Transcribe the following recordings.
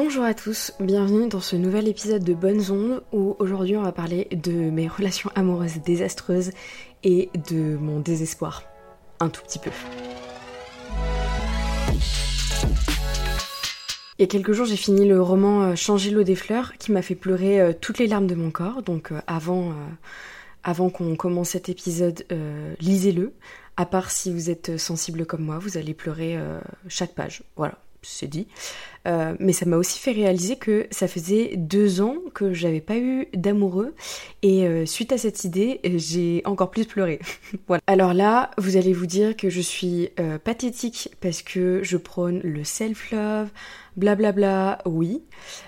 Bonjour à tous, bienvenue dans ce nouvel épisode de Bonnes Ondes où aujourd'hui on va parler de mes relations amoureuses désastreuses et de mon désespoir. Un tout petit peu. Il y a quelques jours, j'ai fini le roman euh, Changer l'eau des fleurs qui m'a fait pleurer euh, toutes les larmes de mon corps. Donc euh, avant, avant qu'on commence cet épisode, lisez-le. À part si vous êtes sensible comme moi, vous allez pleurer chaque page. Voilà, c'est dit. Euh, mais ça m'a aussi fait réaliser que ça faisait deux ans que j'avais pas eu d'amoureux et euh, suite à cette idée, j'ai encore plus pleuré. voilà. Alors là, vous allez vous dire que je suis euh, pathétique parce que je prône le self-love, blablabla, oui,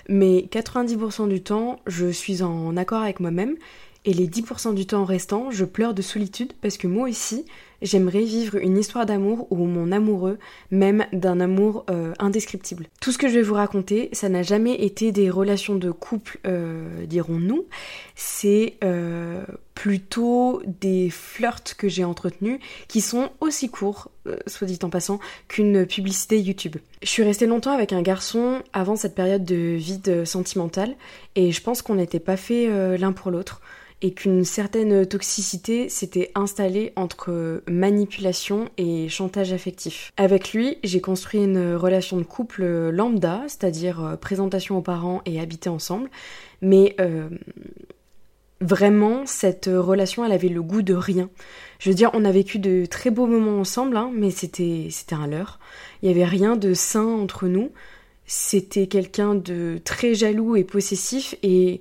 mais 90% du temps, je suis en accord avec moi-même et les 10% du temps restant, je pleure de solitude parce que moi aussi, j'aimerais vivre une histoire d'amour où mon amoureux m'aime d'un amour euh, indescriptible. Tout ce que je vais vous raconter, ça n'a jamais été des relations de couple, euh, dirons-nous, c'est euh, plutôt des flirts que j'ai entretenus qui sont aussi courts, soit dit en passant, qu'une publicité YouTube. Je suis restée longtemps avec un garçon avant cette période de vide sentimental et je pense qu'on n'était pas fait l'un pour l'autre et qu'une certaine toxicité s'était installée entre manipulation et chantage affectif. Avec lui, j'ai construit une relation de couple lambda, c'est-à-dire euh, présentation aux parents et habiter ensemble, mais euh, vraiment, cette relation, elle avait le goût de rien. Je veux dire, on a vécu de très beaux moments ensemble, hein, mais c'était un leurre. Il n'y avait rien de sain entre nous. C'était quelqu'un de très jaloux et possessif et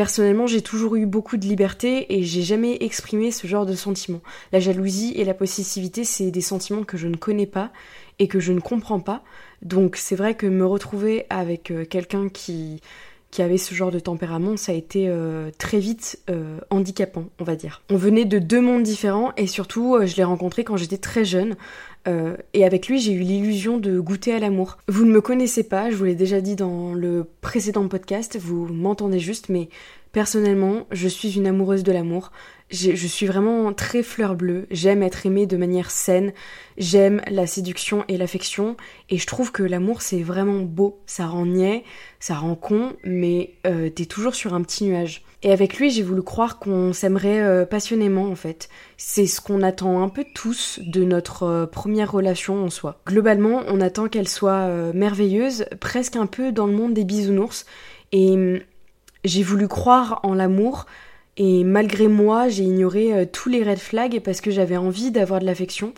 Personnellement, j'ai toujours eu beaucoup de liberté et j'ai jamais exprimé ce genre de sentiments. La jalousie et la possessivité, c'est des sentiments que je ne connais pas et que je ne comprends pas. Donc c'est vrai que me retrouver avec euh, quelqu'un qui qui avait ce genre de tempérament, ça a été euh, très vite euh, handicapant, on va dire. On venait de deux mondes différents et surtout, je l'ai rencontré quand j'étais très jeune. Et avec lui, j'ai eu l'illusion de goûter à l'amour. Vous ne me connaissez pas, je vous l'ai déjà dit dans le précédent podcast, vous m'entendez juste, mais Personnellement, je suis une amoureuse de l'amour. Je, suis vraiment très fleur bleue. J'aime être aimée de manière saine. J'aime la séduction et l'affection. Et je trouve que l'amour, c'est vraiment beau. Ça rend niais, ça rend con, mais euh, t'es toujours sur un petit nuage. Et avec lui, j'ai voulu croire qu'on s'aimerait euh, passionnément, en fait. C'est ce qu'on attend un peu tous de notre euh, première relation en soi. Globalement, on attend qu'elle soit merveilleuse, presque un peu dans le monde des bisounours. Et hum, j'ai voulu croire en l'amour et malgré moi, j'ai ignoré euh, tous les red flags parce que j'avais envie d'avoir de l'affection.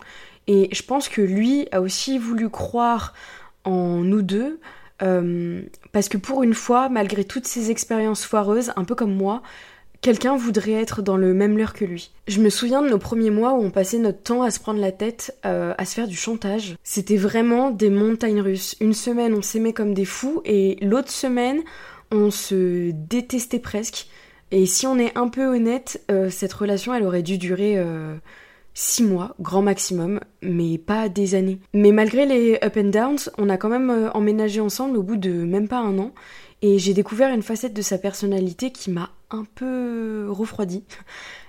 Et je pense que lui a aussi voulu croire en nous deux euh, parce que pour une fois, malgré toutes ces expériences foireuses, un peu comme moi, quelqu'un voudrait être dans le même leurre que lui. Je me souviens de nos premiers mois où on passait notre temps à se prendre la tête, euh, à se faire du chantage. C'était vraiment des montagnes russes. Une semaine, on s'aimait comme des fous et l'autre semaine, on se détestait presque. Et si on est un peu honnête, euh, cette relation, elle aurait dû durer euh, six mois, grand maximum, mais pas des années. Mais malgré les up and downs, on a quand même emménagé ensemble au bout de même pas un an. Et j'ai découvert une facette de sa personnalité qui m'a un peu refroidi.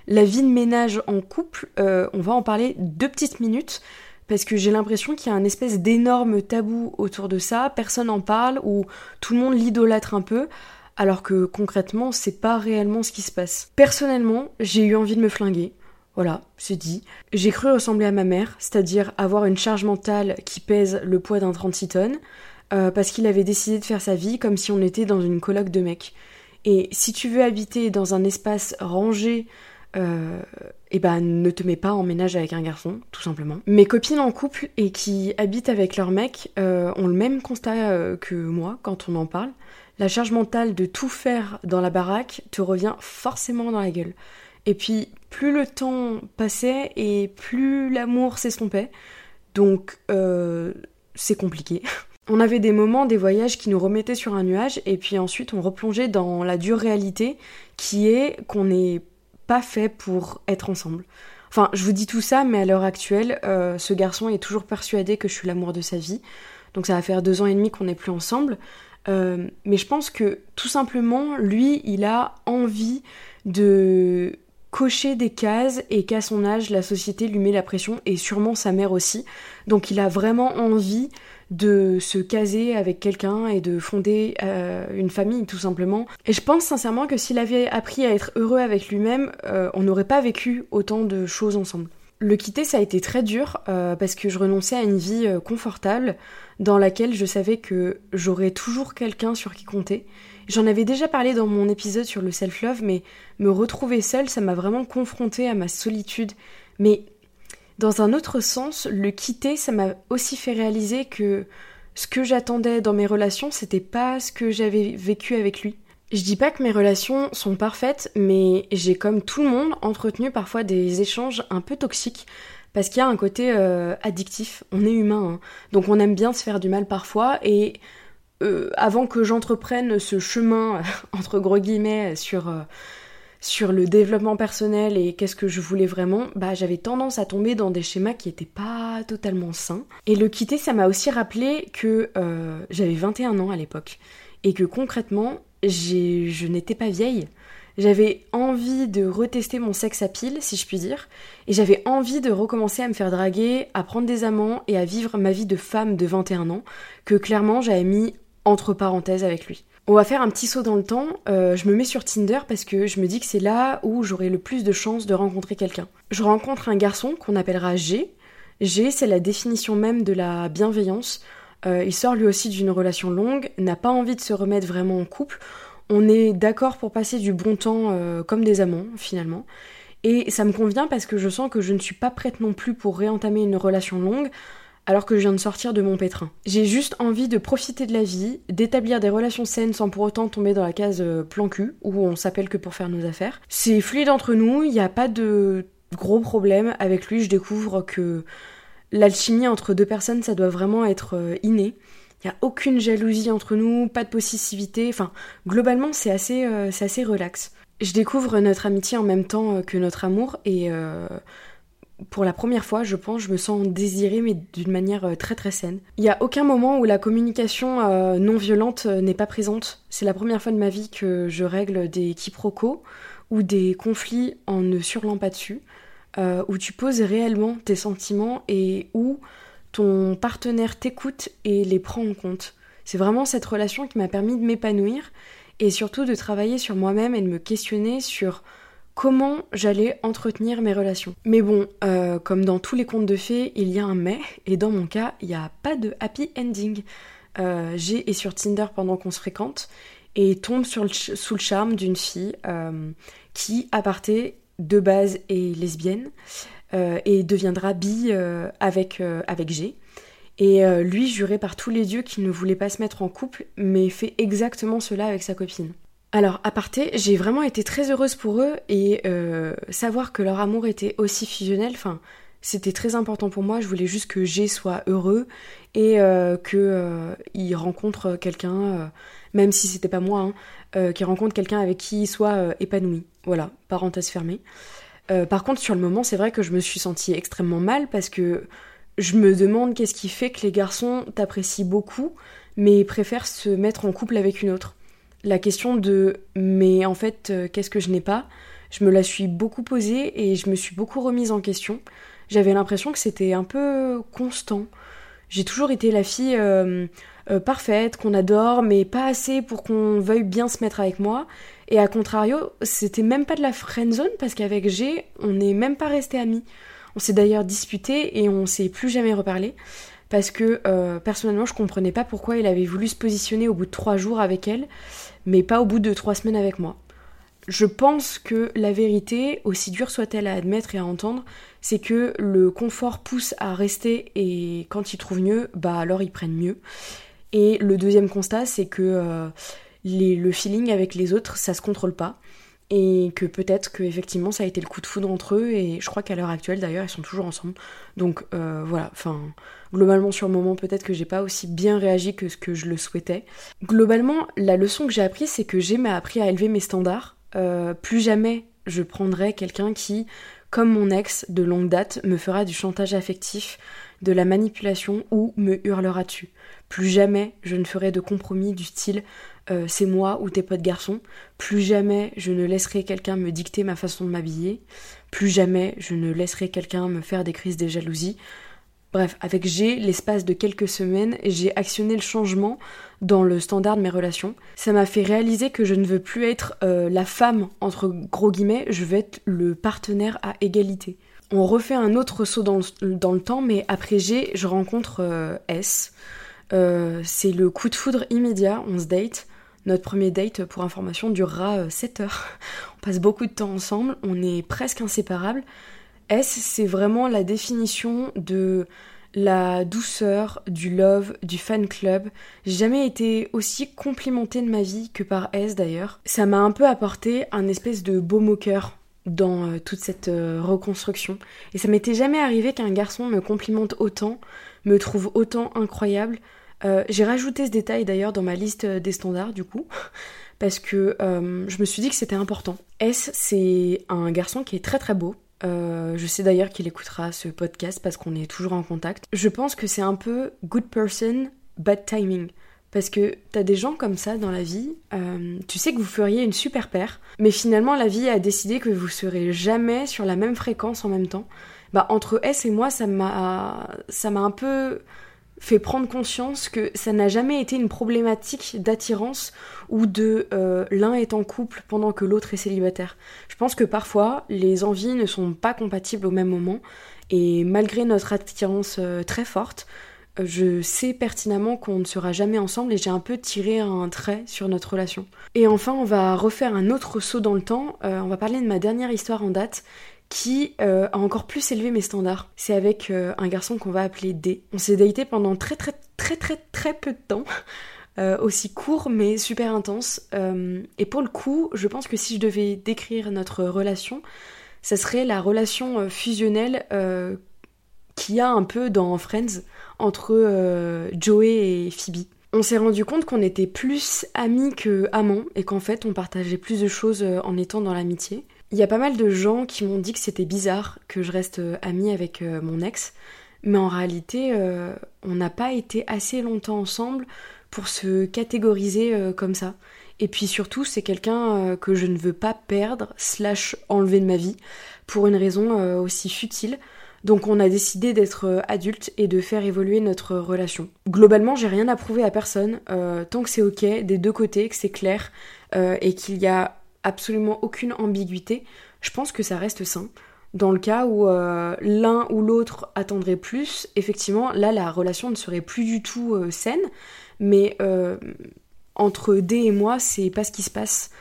La vie de ménage en couple, on va en parler deux petites minutes parce que j'ai l'impression qu'il y a un espèce d'énorme tabou autour de ça, personne n'en parle, ou tout le monde l'idolâtre un peu, alors que concrètement, c'est pas réellement ce qui se passe. Personnellement, j'ai eu envie de me flinguer. Voilà, c'est dit. J'ai cru ressembler à ma mère, c'est-à-dire avoir une charge mentale qui pèse le poids d'un 36 tonnes, euh, parce qu'il avait décidé de faire sa vie comme si on était dans une colloque de mecs. Et si tu veux habiter dans un espace rangé, euh, et ben ne te mets pas en ménage avec un garçon, tout simplement. Mes copines en couple et qui habitent avec leur mec euh, ont le même constat que moi quand on en parle. La charge mentale de tout faire dans la baraque te revient forcément dans la gueule. Et puis, plus le temps passait et plus l'amour s'estompait. Donc, c'est compliqué. On avait des moments, des voyages qui nous remettaient sur un nuage, et puis ensuite on replongeait dans la dure réalité qui est qu'on est pas fait pour être ensemble. Enfin, je vous dis tout ça, mais à l'heure actuelle, euh, ce garçon est toujours persuadé que je suis l'amour de sa vie. Donc ça va faire deux ans et demi qu'on n'est plus ensemble. Euh, mais je pense que tout simplement, lui, il a envie de cocher des cases et qu'à son âge, la société lui met la pression et sûrement sa mère aussi. Donc il a vraiment envie de se caser avec quelqu'un et de fonder euh, une famille tout simplement. Et je pense sincèrement que s'il avait appris à être heureux avec lui-même, euh, on n'aurait pas vécu autant de choses ensemble. Le quitter, ça a été très dur euh, parce que je renonçais à une vie confortable dans laquelle je savais que j'aurais toujours quelqu'un sur qui compter. J'en avais déjà parlé dans mon épisode sur le self-love, mais me retrouver seule, ça m'a vraiment confrontée à ma solitude. Mais dans un autre sens, le quitter, ça m'a aussi fait réaliser que ce que j'attendais dans mes relations, c'était pas ce que j'avais vécu avec lui. Je dis pas que mes relations sont parfaites, mais j'ai comme tout le monde entretenu parfois des échanges un peu toxiques parce qu'il y a un côté euh, addictif. On est humain, hein. donc on aime bien se faire du mal parfois et euh, avant que j'entreprenne ce chemin entre gros guillemets sur euh, sur le développement personnel et qu'est-ce que je voulais vraiment, bah j'avais tendance à tomber dans des schémas qui étaient pas totalement sains. Et le quitter, ça m'a aussi rappelé que euh, j'avais 21 ans à l'époque et que concrètement, je n'étais pas vieille. J'avais envie de retester mon sexe à pile, si je puis dire, et j'avais envie de recommencer à me faire draguer, à prendre des amants et à vivre ma vie de femme de 21 ans, que clairement j'avais mis entre parenthèses avec lui. On va faire un petit saut dans le temps. Euh, je me mets sur Tinder parce que je me dis que c'est là où j'aurai le plus de chances de rencontrer quelqu'un. Je rencontre un garçon qu'on appellera G. G, c'est la définition même de la bienveillance. Euh, il sort lui aussi d'une relation longue, n'a pas envie de se remettre vraiment en couple. On est d'accord pour passer du bon temps euh, comme des amants, finalement. Et ça me convient parce que je sens que je ne suis pas prête non plus pour réentamer une relation longue alors que je viens de sortir de mon pétrin. J'ai juste envie de profiter de la vie, d'établir des relations saines sans pour autant tomber dans la case euh, plan cul, où on s'appelle que pour faire nos affaires. C'est fluide entre nous, il n'y a pas de gros problème. Avec lui, je découvre que l'alchimie entre deux personnes, ça doit vraiment être euh, inné. Il n'y a aucune jalousie entre nous, pas de possessivité. Enfin, globalement, c'est assez, euh, assez relax. Je découvre notre amitié en même temps que notre amour et pour la première fois, je pense, je me sens désirée, mais d'une manière euh, très très saine. Il n'y a aucun moment où la communication euh, non violente euh, n'est pas présente. C'est la première fois de ma vie que je règle des quiproquos ou des conflits en ne surlant pas dessus, où tu poses réellement tes sentiments et où ton partenaire t'écoute et les prend en compte. C'est vraiment cette relation qui m'a permis de m'épanouir et surtout de travailler sur moi-même et de me questionner sur comment j'allais entretenir mes relations. Mais bon, euh, comme dans tous les contes de fées, il y a un mais, et dans mon cas, il n'y a pas de happy ending. Euh, j'ai est sur Tinder pendant qu'on se fréquente et tombe sous le charme d'une fille euh, qui, à parté, de base est lesbienne et deviendra bi avec, avec G. Et lui, juré par tous les dieux qu'il ne voulait pas se mettre en couple, mais fait exactement cela avec sa copine. Alors, à parté, j'ai vraiment été très heureuse pour eux et euh, savoir que leur amour était aussi fusionnel, enfin, c'était très important pour moi. Je voulais juste que G soit heureux et euh, euh, rencontre quelqu'un, même si c'était pas moi, hein, qu'il rencontre quelqu'un avec qui il soit épanoui. Voilà, parenthèse fermée. par contre, sur le moment, c'est vrai que je me suis sentie extrêmement mal parce que je me demande qu'est-ce qui fait que les garçons t'apprécient beaucoup, mais préfèrent se mettre en couple avec une autre la question de mais en fait euh, qu'est-ce que je n'ai pas, je me la suis beaucoup posée et je me suis beaucoup remise en question. J'avais l'impression que c'était un peu constant. J'ai toujours été la fille euh, euh, parfaite, qu'on adore, mais pas assez pour qu'on veuille bien se mettre avec moi. Et à contrario, c'était même pas de la friend zone parce qu'avec G, on n'est même pas resté amis. On s'est d'ailleurs disputé et on s'est plus jamais reparlé parce que personnellement, je comprenais pas pourquoi il avait voulu se positionner au bout de trois jours avec elle mais pas au bout de trois semaines avec moi. Je pense que la vérité, aussi dure soit-elle à admettre et à entendre, c'est que le confort pousse à rester et quand ils trouvent mieux, bah alors ils prennent mieux. Et le deuxième constat, c'est que euh, le feeling avec les autres, ça se contrôle pas. Et que peut-être que effectivement ça a été le coup de foudre entre eux et je crois qu'à l'heure actuelle d'ailleurs ils sont toujours ensemble. Donc euh, voilà, enfin Globalement, sur le moment, peut-être que j'ai pas aussi bien réagi que ce que je le souhaitais. Globalement, la leçon que j'ai appris, c'est que j'ai appris à élever mes standards. Euh, plus jamais je prendrai quelqu'un qui, comme mon ex de longue date, me fera du chantage affectif, de la manipulation ou me hurlera dessus. Plus jamais je ne ferai de compromis du style euh, c'est moi ou tes potes garçons. Plus jamais je ne laisserai quelqu'un me dicter ma façon de m'habiller. Plus jamais je ne laisserai quelqu'un me faire des crises de jalousie. Bref, avec G, l'espace de quelques semaines, j'ai actionné le changement dans le standard de mes relations. Ça m'a fait réaliser que je ne veux plus être euh, la femme, entre gros guillemets, je veux être le partenaire à égalité. On refait un autre saut dans le, temps, mais après G, je rencontre euh, S. c'est le coup de foudre immédiat, on se date. Notre premier date, pour information, durera 7 euh, heures. On passe beaucoup de temps ensemble, on est presque inséparables. S, c'est vraiment la définition de la douceur, du love, du fan club? J'ai jamais été aussi complimentée de ma vie que par S d'ailleurs. Ça m'a un peu apporté un espèce de beau moqueur dans euh, toute cette euh, reconstruction. Et ça m'était jamais arrivé qu'un garçon me complimente autant, me trouve autant incroyable, euh, j'ai rajouté ce détail d'ailleurs dans ma liste des standards du coup, parce que euh, je me suis dit que c'était important. S, c'est un garçon qui est très très beau. Euh, je sais d'ailleurs qu'il écoutera ce podcast parce qu'on est toujours en contact. Je pense que c'est un peu good person, bad timing. Parce que t'as des gens comme ça dans la vie, tu sais que vous feriez une super paire, mais finalement la vie a décidé que vous serez jamais sur la même fréquence en même temps. Bah entre S et moi, ça m'a un peu fait prendre conscience que ça n'a jamais été une problématique d'attirance ou de euh, l'un est en couple pendant que l'autre est célibataire. Je pense que parfois les envies ne sont pas compatibles au même moment et malgré notre attirance euh, très forte, euh, je sais pertinemment qu'on ne sera jamais ensemble et j'ai un peu tiré un trait sur notre relation. Et enfin, on va refaire un autre saut dans le temps. on va parler de ma dernière histoire en date qui euh, a encore plus élevé mes standards. C'est avec euh, un garçon qu'on va appeler D. On s'est daté pendant très très très très très peu de temps. Euh, aussi court mais super intense. et pour le coup, je pense que si je devais décrire notre relation, ça serait la relation fusionnelle qu'il y a un peu dans Friends entre Joey et Phoebe. On s'est rendu compte qu'on était plus amis que amants et qu'en fait on partageait plus de choses en étant dans l'amitié. Il y a pas mal de gens qui m'ont dit que c'était bizarre que je reste euh, amie avec euh, mon ex, mais en réalité, euh, on n'a pas été assez longtemps ensemble pour se catégoriser comme ça. Et puis surtout, c'est quelqu'un que je ne veux pas perdre, slash enlever de ma vie, pour une raison aussi futile. Donc on a décidé d'être adulte et de faire évoluer notre relation. Globalement, j'ai rien à prouver à personne, tant que c'est ok des deux côtés, que c'est clair, et qu'il y a absolument aucune ambiguïté, je pense que ça reste sain. Dans le cas où euh, l'un ou l'autre attendrait plus, effectivement, là, la relation ne serait plus du tout euh, saine. Mais euh, entre D et moi, c'est pas ce qui se passe.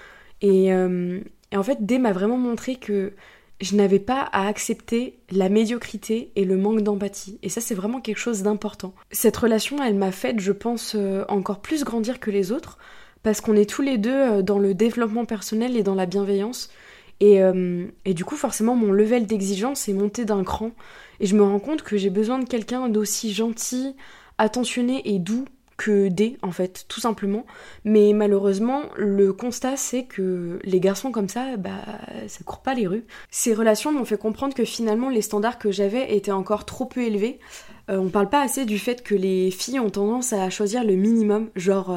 Et, et en fait, D m'a vraiment montré que je n'avais pas à accepter la médiocrité et le manque d'empathie. Et ça, c'est vraiment quelque chose d'important. Cette relation, elle m'a fait, je pense, encore plus grandir que les autres parce qu'on est tous les deux euh, dans le développement personnel et dans la bienveillance. Et, euh, et du coup, forcément, mon level d'exigence est monté d'un cran. Et je me rends compte que j'ai besoin de quelqu'un d'aussi gentil, attentionné et doux que D, en fait, tout simplement. Mais malheureusement, le constat, c'est que les garçons comme ça, bah, ça court pas les rues. Ces relations m'ont fait comprendre que finalement, les standards que j'avais étaient encore trop peu élevés. Euh, on parle pas assez du fait que les filles ont tendance à choisir le minimum, genre...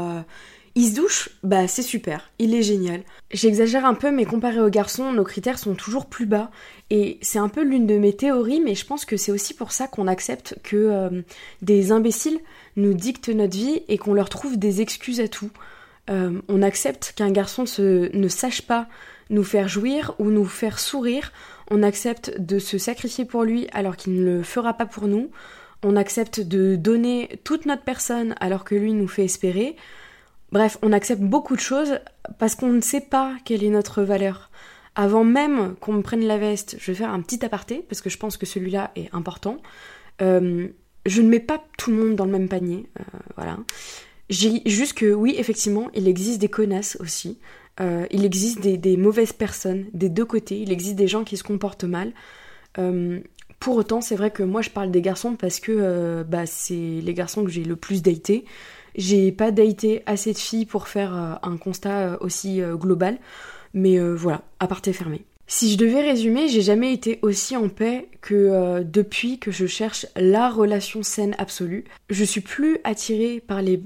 Il se douche Bah c'est super, il est génial. J'exagère un peu mais comparé aux garçons, nos critères sont toujours plus bas. Et c'est un peu l'une de mes théories mais je pense que c'est aussi pour ça qu'on accepte que euh, des imbéciles nous dictent notre vie et qu'on leur trouve des excuses à tout. Euh, on accepte qu'un garçon ne sache pas nous faire jouir ou nous faire sourire, on accepte de se sacrifier pour lui alors qu'il ne le fera pas pour nous, on accepte de donner toute notre personne alors que lui nous fait espérer, Bref, on accepte beaucoup de choses parce qu'on ne sait pas quelle est notre valeur. Avant même qu'on me prenne la veste, je vais faire un petit aparté parce que je pense que celui-là est important. Euh, je ne mets pas tout le monde dans le même panier, euh, voilà. J'ai juste que oui, effectivement, il existe des connasses aussi. Euh, il existe des, mauvaises personnes des deux côtés. Il existe des gens qui se comportent mal. pour autant, c'est vrai que moi je parle des garçons parce que bah, c'est les garçons que j'ai le plus daté. J'ai pas daté assez de filles pour faire euh, un constat euh, aussi euh, global, mais voilà, à part fermé. Si je devais résumer, j'ai jamais été aussi en paix que depuis que je cherche la relation saine absolue. Je suis plus attirée par les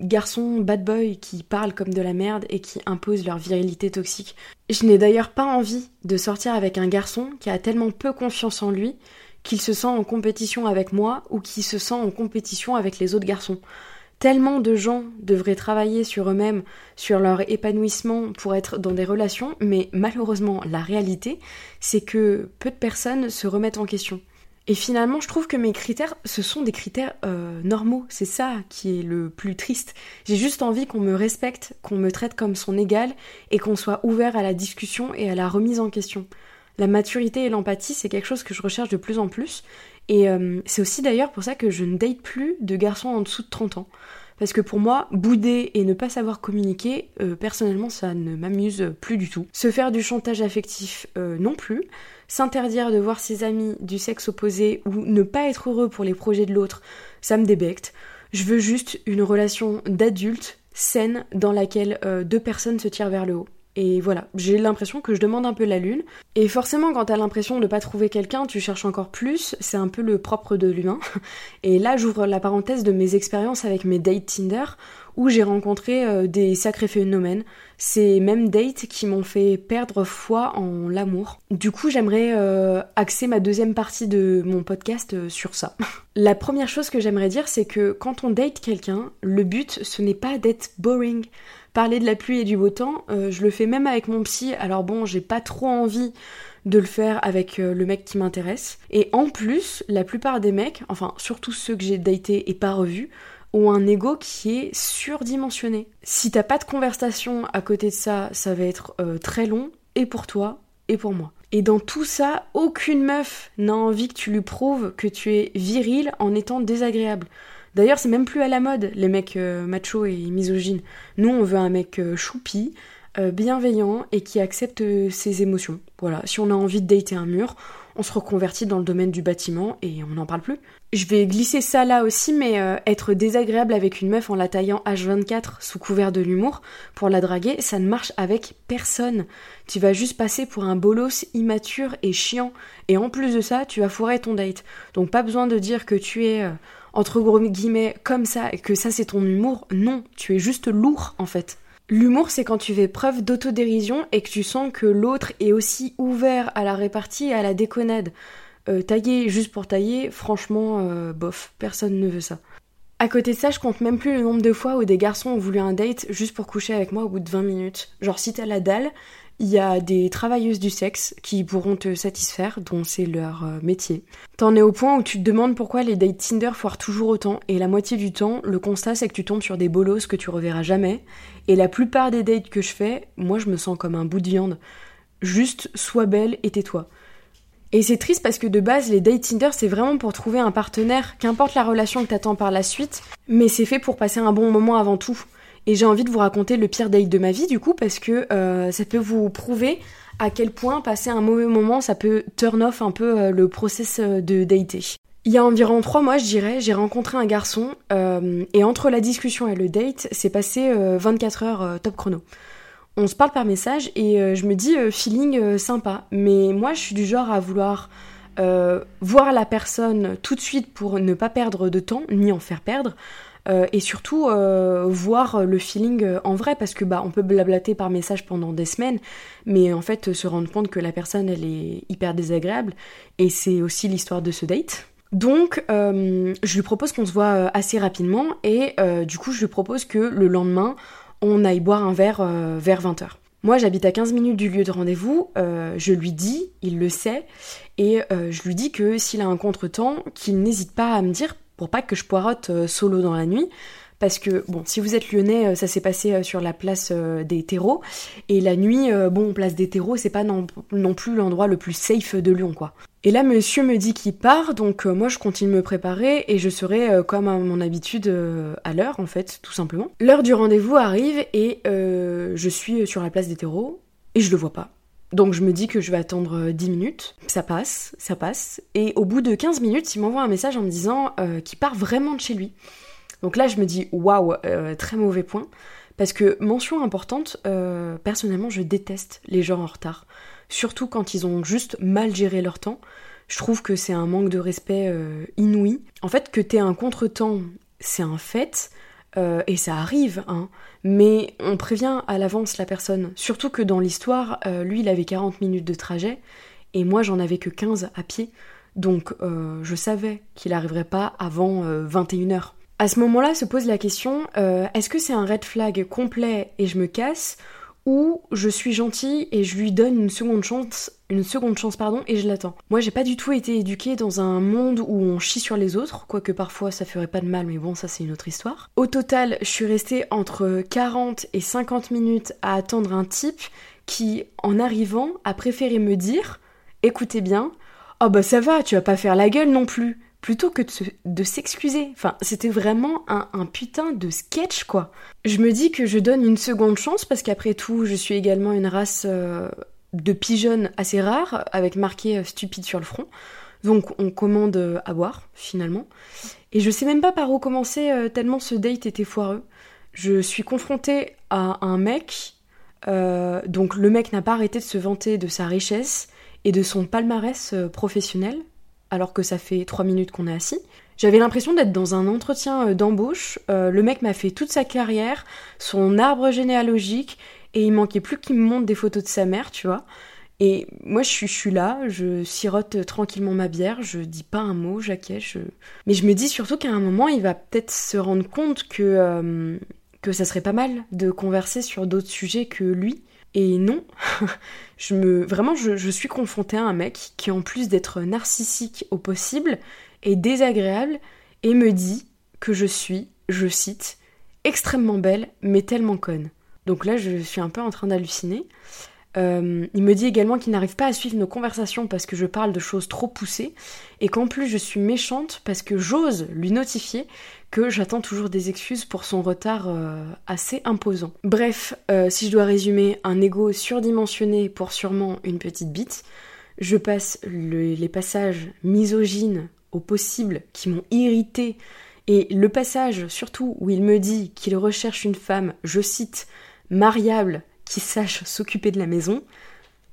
garçons bad boys qui parlent comme de la merde et qui imposent leur virilité toxique. Je n'ai d'ailleurs pas envie de sortir avec un garçon qui a tellement peu confiance en lui qu'il se sent en compétition avec moi ou qui se sent en compétition avec les autres garçons. Tellement de gens devraient travailler sur eux-mêmes, sur leur épanouissement pour être dans des relations, mais malheureusement la réalité, c'est que peu de personnes se remettent en question. Et finalement, je trouve que mes critères, ce sont des critères euh, normaux. C'est ça qui est le plus triste. J'ai juste envie qu'on me respecte, qu'on me traite comme son égal et qu'on soit ouvert à la discussion et à la remise en question. La maturité et l'empathie, c'est quelque chose que je recherche de plus en plus. Et euh, c'est aussi d'ailleurs pour ça que je ne date plus de garçons en dessous de 30 ans. Parce que pour moi, bouder et ne pas savoir communiquer, euh, personnellement, ça ne m'amuse plus du tout. Se faire du chantage affectif euh, non plus. S'interdire de voir ses amis du sexe opposé ou ne pas être heureux pour les projets de l'autre, ça me débecte. Je veux juste une relation d'adulte saine dans laquelle deux personnes se tirent vers le haut. Et voilà, j'ai l'impression que je demande un peu la lune. Et forcément, quand t'as l'impression de pas trouver quelqu'un, tu cherches encore plus. C'est un peu le propre de l'humain. Et là, j'ouvre la parenthèse de mes expériences avec mes dates Tinder, où j'ai rencontré euh, des sacrés phénomènes. Ces mêmes dates qui m'ont fait perdre foi en l'amour. Du coup, j'aimerais euh, axer ma deuxième partie de mon podcast euh, sur ça. la première chose que j'aimerais dire, c'est que quand on date quelqu'un, le but, ce n'est pas d'être boring parler de la pluie et du beau temps, euh, je le fais même avec mon psy. Alors bon, j'ai pas trop envie de le faire avec euh, le mec qui m'intéresse. Et en plus, la plupart des mecs, enfin surtout ceux que j'ai datés et pas revus, ont un ego qui est surdimensionné. Si t'as pas de conversation à côté de ça, ça va être euh, très long, et pour toi, et pour moi. Et dans tout ça, aucune meuf n'a envie que tu lui prouves que tu es viril en étant désagréable. D'ailleurs, c'est même plus à la mode, les mecs euh, machos et misogynes. Nous, on veut un mec euh, choupi, euh, bienveillant et qui accepte ses émotions. Voilà, si on a envie de dater un mur, on se reconvertit dans le domaine du bâtiment et on n'en parle plus. Je vais glisser ça là aussi, mais être désagréable avec une meuf en la taillant H24 sous couvert de l'humour pour la draguer, ça ne marche avec personne. Tu vas juste passer pour un bolos immature et chiant. Et en plus de ça, tu vas foirer ton date. Donc pas besoin de dire que tu es entre gros guillemets comme ça et que ça c'est ton humour, non, tu es juste lourd en fait. L'humour, c'est quand tu fais preuve d'autodérision et que tu sens que l'autre est aussi ouvert à la répartie et à la déconnade. Euh, tailler juste pour tailler, franchement, euh, bof, personne ne veut ça. À côté de ça, je compte même plus le nombre de fois où des garçons ont voulu un date juste pour coucher avec moi au bout de 20 minutes. Genre, si t'as la dalle, il y a des travailleuses du sexe qui pourront te satisfaire, dont c'est leur euh, métier. T'en es au point où tu te demandes pourquoi les dates Tinder foirent toujours autant, et la moitié du temps, le constat c'est que tu tombes sur des bolos que tu reverras jamais, et la plupart des dates que je fais, moi je me sens comme un bout de viande. Juste sois belle et tais-toi. Et c'est triste parce que de base, les dates Tinder, c'est vraiment pour trouver un partenaire, qu'importe la relation que t'attends par la suite, mais c'est fait pour passer un bon moment avant tout. Et j'ai envie de vous raconter le pire date de ma vie, du coup, parce que euh, ça peut vous prouver à quel point passer un mauvais moment, ça peut turn off un peu euh, le process euh, de dater. Il y a environ trois mois, je dirais, j'ai rencontré un garçon, et entre la discussion et le date, c'est passé 24 heures top chrono. On se parle par message, et je me dis feeling sympa. Mais moi, je suis du genre à vouloir voir la personne tout de suite pour ne pas perdre de temps, ni en faire perdre. Euh, et surtout euh, voir le feeling euh, en vrai parce que bah on peut blablater par message pendant des semaines mais en fait se rendre compte que la personne elle est hyper désagréable et c'est aussi l'histoire de ce date. Donc je lui propose qu'on se voit assez rapidement et du coup je lui propose que le lendemain on aille boire un verre vers 20h. Moi, j'habite à 15 minutes du lieu de rendez-vous, je lui dis, il le sait, et je lui dis que s'il a un contretemps, qu'il n'hésite pas à me dire pour pas que je poirote euh, solo dans la nuit. Parce que, bon, si vous êtes lyonnais, euh, ça s'est passé euh, sur la place des terreaux. Et la nuit, bon, place des terreaux, c'est pas non, plus l'endroit le plus safe de Lyon, quoi. Et là, monsieur me dit qu'il part, donc moi je continue de me préparer et je serai comme à mon habitude à l'heure, en fait, tout simplement. L'heure du rendez-vous arrive et je suis sur la place des terreaux et je le vois pas. Donc je me dis que je vais attendre 10 euh, minutes, ça passe, ça passe, et au bout de 15 minutes, il m'envoie un message en me disant euh, qu'il part vraiment de chez lui. Donc là, je me dis waouh, euh, très mauvais point, Parce que, mention importante, personnellement, je déteste les gens en retard. Surtout quand ils ont juste mal géré leur temps. Je trouve que c'est un manque de respect inouï. En fait, que t'aies un contretemps, c'est un fait. Euh, et ça arrive, hein. Mais on prévient à l'avance la personne. Surtout que dans l'histoire, lui, il avait 40 minutes de trajet. Et moi, j'en avais que 15 à pied. Donc, je savais qu'il n'arriverait pas avant 21h. À ce moment-là se pose la question, euh, est-ce que c'est un red flag complet et je me casse ou je suis gentille et je lui donne une seconde chance, une seconde chance pardon, et je l'attends. Moi, j'ai pas du tout été éduquée dans un monde où on chie sur les autres, quoique parfois ça ferait pas de mal, mais bon, ça c'est une autre histoire. Au total, je suis restée entre 40 et 50 minutes à attendre un type qui, en arrivant, a préféré me dire, écoutez bien, oh bah ça va, tu vas pas faire la gueule non plus plutôt que de, s'excuser. Enfin, c'était vraiment un, putain de sketch, quoi. Je me dis que je donne une seconde chance parce qu'après tout, je suis également une race euh, de pigeonnes assez rare, avec marqué euh, stupide sur le front. Donc on commande euh, à boire, finalement. Et je sais même pas par où commencer, tellement ce date était foireux. Je suis confrontée à un mec, donc le mec n'a pas arrêté de se vanter de sa richesse et de son palmarès professionnel, alors que ça fait trois minutes qu'on est assis. J'avais l'impression d'être dans un entretien euh, d'embauche. Euh, le mec m'a fait toute sa carrière, son arbre généalogique, et il manquait plus qu'il me montre des photos de sa mère, tu vois. Et moi, je suis, je là, je sirote tranquillement ma bière, je dis pas un mot, j'acquiesce. Mais je me dis surtout qu'à un moment, il va peut-être se rendre compte que, euh, que ça serait pas mal de converser sur d'autres sujets que lui. Et non, je me, vraiment, je, suis confrontée à un mec qui, en plus d'être narcissique au possible, est désagréable et me dit que je suis, je cite, extrêmement belle, mais tellement conne. Donc là, je suis un peu en train d'halluciner. Euh, il me dit également qu'il n'arrive pas à suivre nos conversations parce que je parle de choses trop poussées et qu'en plus je suis méchante parce que j'ose lui notifier que j'attends toujours des excuses pour son retard euh, assez imposant. Bref, euh, si je dois résumer, un ego surdimensionné pour sûrement une petite bite, je passe les passages misogynes au possible qui m'ont irrité et le passage surtout où il me dit qu'il recherche une femme, je cite, mariable qui sache s'occuper de la maison.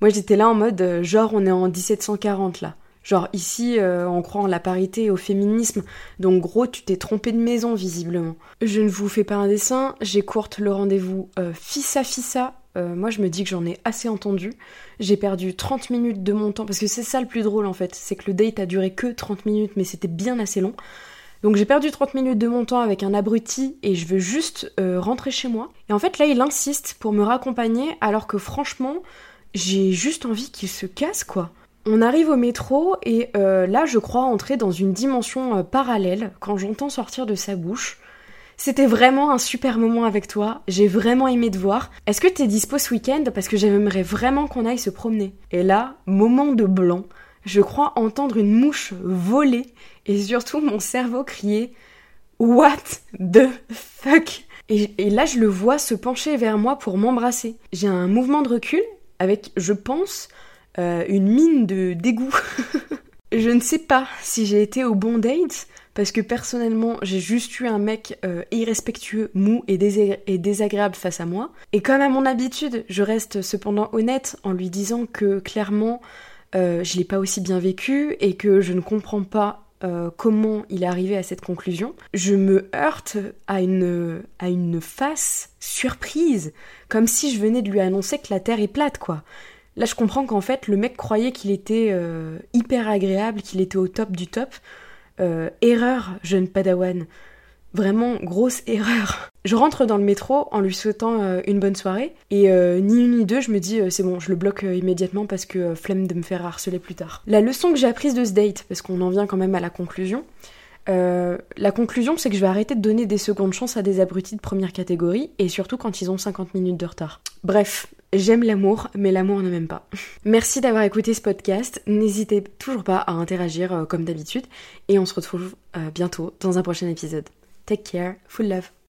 Moi j'étais là en mode euh, genre on est en 1740 là. Genre ici euh, on croit en la parité et au féminisme, donc gros tu t'es trompé de maison visiblement. Je ne vous fais pas un dessin, j'écourte le rendez-vous euh, fissa fissa. Moi je me dis que j'en ai assez entendu. J'ai perdu 30 minutes de mon temps, parce que c'est ça le plus drôle en fait, c'est que le date a duré que 30 minutes mais c'était bien assez long. Donc j'ai perdu 30 minutes de mon temps avec un abruti et je veux juste euh, rentrer chez moi. Et en fait là il insiste pour me raccompagner alors que franchement j'ai juste envie qu'il se casse quoi. On arrive au métro et euh, là je crois entrer dans une dimension euh, parallèle quand j'entends sortir de sa bouche. C'était vraiment un super moment avec toi, j'ai vraiment aimé te voir. Est-ce que t'es dispo ce week-end? Parce que j'aimerais vraiment qu'on aille se promener. Et là, moment de blanc, je crois entendre une mouche voler et surtout mon cerveau crier What the fuck? Et, là, je le vois se pencher vers moi pour m'embrasser. J'ai un mouvement de recul avec, je pense, euh, une mine de dégoût. je ne sais pas si j'ai été au bon date, parce que personnellement, j'ai juste eu un mec euh, irrespectueux, mou et, et, désagréable face à moi. Et comme à mon habitude, je reste cependant honnête en lui disant que clairement, euh, je l'ai pas aussi bien vécu et que je ne comprends pas euh, comment il est arrivé à cette conclusion, je me heurte à une, à une face surprise, comme si je venais de lui annoncer que la Terre est plate, quoi. Là, je comprends qu'en fait, le mec croyait qu'il était euh, hyper agréable, qu'il était au top du top. Erreur, jeune padawan. Vraiment grosse erreur. Je rentre dans le métro en lui souhaitant euh, une bonne soirée et euh, ni une ni deux, je me dis euh, c'est bon, je le bloque immédiatement parce que flemme de me faire harceler plus tard. La leçon que j'ai apprise de ce date, parce qu'on en vient quand même à la conclusion, la conclusion c'est que je vais arrêter de donner des secondes chances à des abrutis de première catégorie et surtout quand ils ont 50 minutes de retard. Bref, J'aime l'amour, mais l'amour ne m'aime pas. Merci d'avoir écouté ce podcast. N'hésitez toujours pas à interagir comme d'habitude. Et on se retrouve bientôt dans un prochain épisode. Take care, full love.